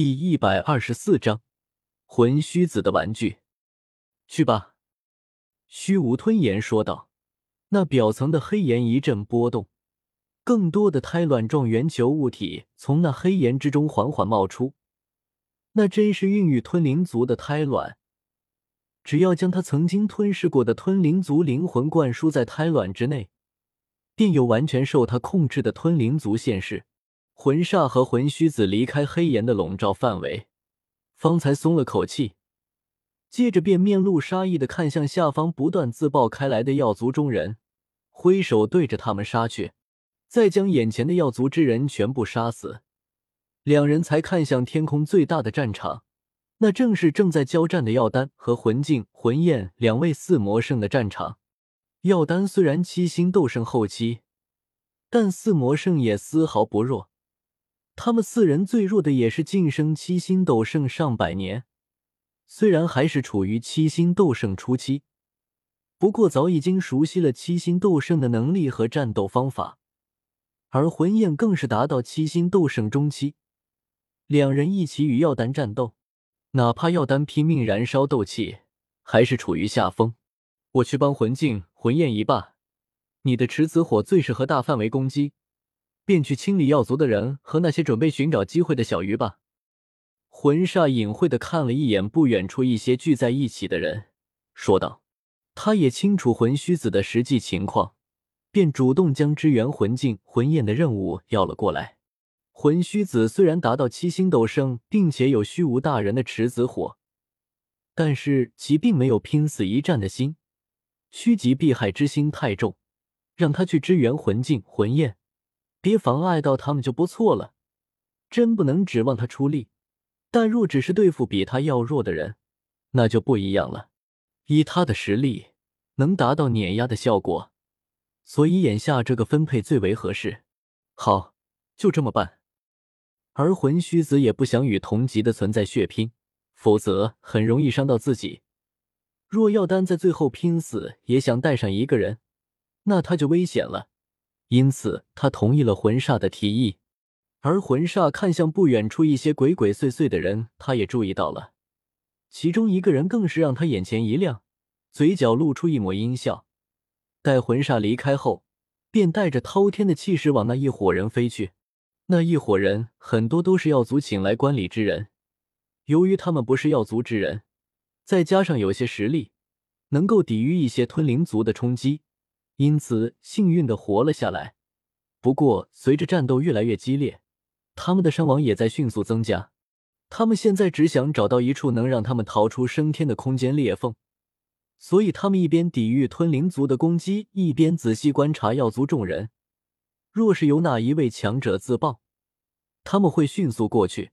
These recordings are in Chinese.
第一百二十四章魂虚子的玩具。去吧，虚无吞炎说道。那表层的黑岩一阵波动，更多的胎卵状圆球物体从那黑岩之中缓缓冒出。那真是孕育吞灵族的胎卵。只要将他曾经吞噬过的吞灵族灵魂灌输在胎卵之内，便有完全受他控制的吞灵族现世。魂煞和魂虚子离开黑岩的笼罩范围，方才松了口气，接着便面露杀意的看向下方不断自爆开来的药族中人，挥手对着他们杀去，再将眼前的药族之人全部杀死。两人才看向天空最大的战场，那正是正在交战的药丹和魂镜、魂焰两位四魔圣的战场。药丹虽然七星斗圣后期，但四魔圣也丝毫不弱。他们四人最弱的也是晋升七星斗圣上百年，虽然还是处于七星斗圣初期，不过早已经熟悉了七星斗圣的能力和战斗方法。而魂焰更是达到七星斗圣中期，两人一起与药丹战斗，哪怕药丹拼命燃烧斗气，还是处于下风。我去帮魂镜、魂焰一霸，你的池子火最适合大范围攻击。便去清理药族的人和那些准备寻找机会的小鱼吧。魂煞隐晦的看了一眼不远处一些聚在一起的人，说道：“他也清楚魂虚子的实际情况，便主动将支援魂境、魂焰的任务要了过来。魂虚子虽然达到七星斗圣，并且有虚无大人的池子火，但是其并没有拼死一战的心，趋吉避害之心太重，让他去支援魂境、魂焰。”别妨碍到他们就不错了，真不能指望他出力。但若只是对付比他要弱的人，那就不一样了。以他的实力，能达到碾压的效果，所以眼下这个分配最为合适。好，就这么办。而魂虚子也不想与同级的存在血拼，否则很容易伤到自己。若药丹在最后拼死也想带上一个人，那他就危险了。因此，他同意了魂煞的提议。而魂煞看向不远处一些鬼鬼祟祟的人，他也注意到了。其中一个人更是让他眼前一亮，嘴角露出一抹阴笑。待魂煞离开后，便带着滔天的气势往那一伙人飞去。那一伙人很多都是药族请来观礼之人，由于他们不是药族之人，再加上有些实力，能够抵御一些吞灵族的冲击。因此，幸运的活了下来。不过，随着战斗越来越激烈，他们的伤亡也在迅速增加。他们现在只想找到一处能让他们逃出升天的空间裂缝，所以他们一边抵御吞灵族的攻击，一边仔细观察药族众人。若是有哪一位强者自爆，他们会迅速过去；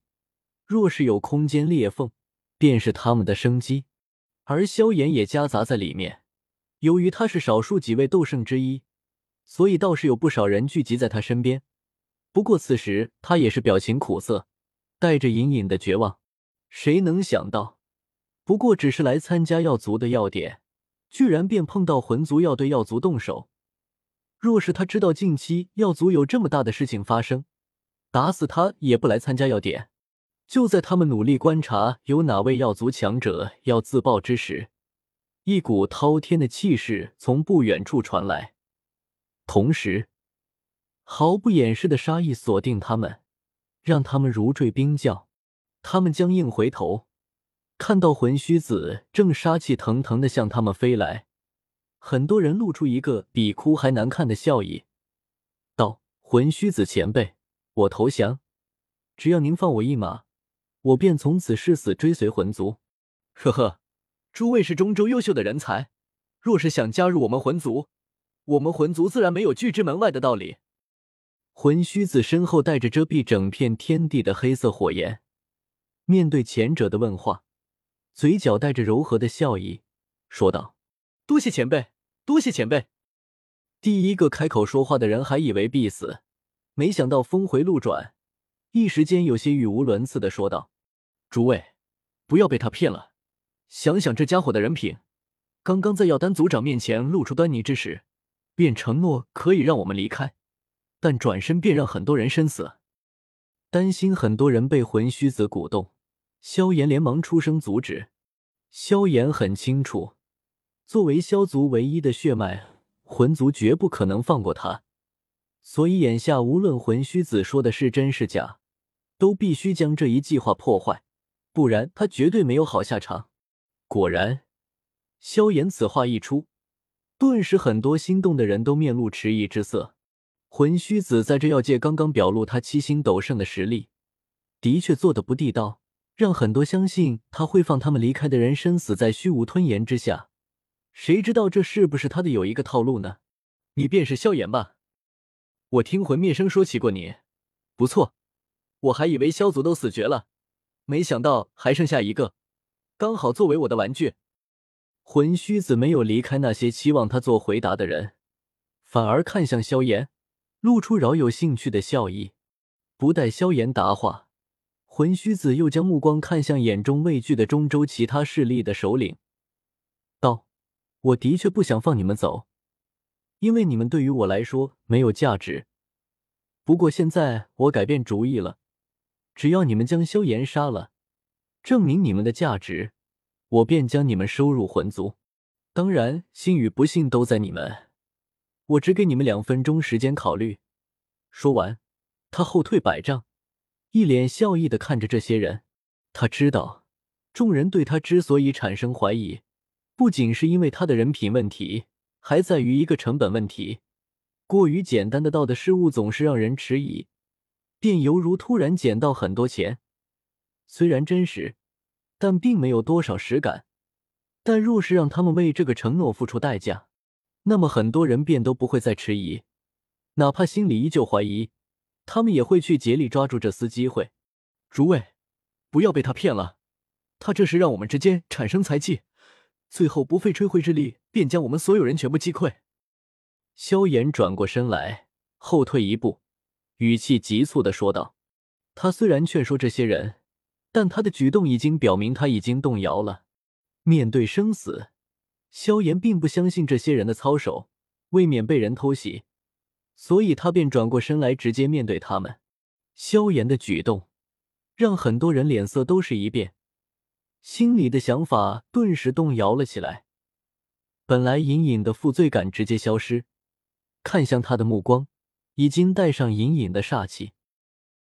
若是有空间裂缝，便是他们的生机。而萧炎也夹杂在里面。由于他是少数几位斗圣之一，所以倒是有不少人聚集在他身边。不过此时他也是表情苦涩，带着隐隐的绝望。谁能想到，不过只是来参加药族的要点，居然便碰到魂族要对药族动手。若是他知道近期药族有这么大的事情发生，打死他也不来参加要点。就在他们努力观察有哪位药族强者要自爆之时。一股滔天的气势从不远处传来，同时，毫不掩饰的杀意锁定他们，让他们如坠冰窖。他们僵硬回头，看到魂虚子正杀气腾腾的向他们飞来，很多人露出一个比哭还难看的笑意，道：“魂虚子前辈，我投降，只要您放我一马，我便从此誓死追随魂族。”呵呵。诸位是中州优秀的人才，若是想加入我们魂族，我们魂族自然没有拒之门外的道理。魂虚子身后带着遮蔽整片天地的黑色火焰，面对前者的问话，嘴角带着柔和的笑意，说道：“多谢前辈，多谢前辈。”第一个开口说话的人还以为必死，没想到峰回路转，一时间有些语无伦次的说道：“诸位，不要被他骗了。”想想这家伙的人品，刚刚在药丹族长面前露出端倪之时，便承诺可以让我们离开，但转身便让很多人身死。担心很多人被魂虚子鼓动，萧炎连忙出声阻止。萧炎很清楚，作为萧族唯一的血脉，魂族绝不可能放过他，所以眼下无论魂虚子说的是真是假，都必须将这一计划破坏，不然他绝对没有好下场。果然，萧炎此话一出，顿时很多心动的人都面露迟疑之色。魂虚子在这药界刚刚表露他七星斗圣的实力，的确做的不地道，让很多相信他会放他们离开的人生死在虚无吞炎之下。谁知道这是不是他的有一个套路呢？你便是萧炎吧？我听魂灭生说起过你，不错，我还以为萧族都死绝了，没想到还剩下一个，刚好作为我的玩具。魂虚子没有离开那些期望他做回答的人，反而看向萧炎。露出饶有兴趣的笑意，不待萧炎答话，魂虚子又将目光看向眼中畏惧的中州其他势力的首领，道：“我的确不想放你们走，因为你们对于我来说没有价值。不过现在我改变主意了，只要你们将萧炎杀了，证明你们的价值，我便将你们收入魂族。当然，幸与不幸都在你们。”我只给你们两分钟时间考虑。说完，他后退百丈，一脸笑意的看着这些人。他知道，众人对他之所以产生怀疑，不仅是因为他的人品问题，还在于一个成本问题。过于简单的道的事物总是让人迟疑，便犹如突然捡到很多钱，虽然真实，但并没有多少实感。但若是让他们为这个承诺付出代价，那么很多人便都不会再迟疑，哪怕心里依旧怀疑，他们也会去竭力抓住这丝机会。诸位，不要被他骗了，他这是让我们之间产生猜忌，最后不费吹灰之力便将我们所有人全部击溃。萧炎转过身来，后退一步，语气急促的说道：“他虽然劝说这些人，但他的举动已经表明他已经动摇了，面对生死。”萧炎并不相信这些人的操守，为免被人偷袭，所以他便转过身来，直接面对他们。萧炎的举动让很多人脸色都是一变，心里的想法顿时动摇了起来。本来隐隐的负罪感直接消失，看向他的目光已经带上隐隐的煞气。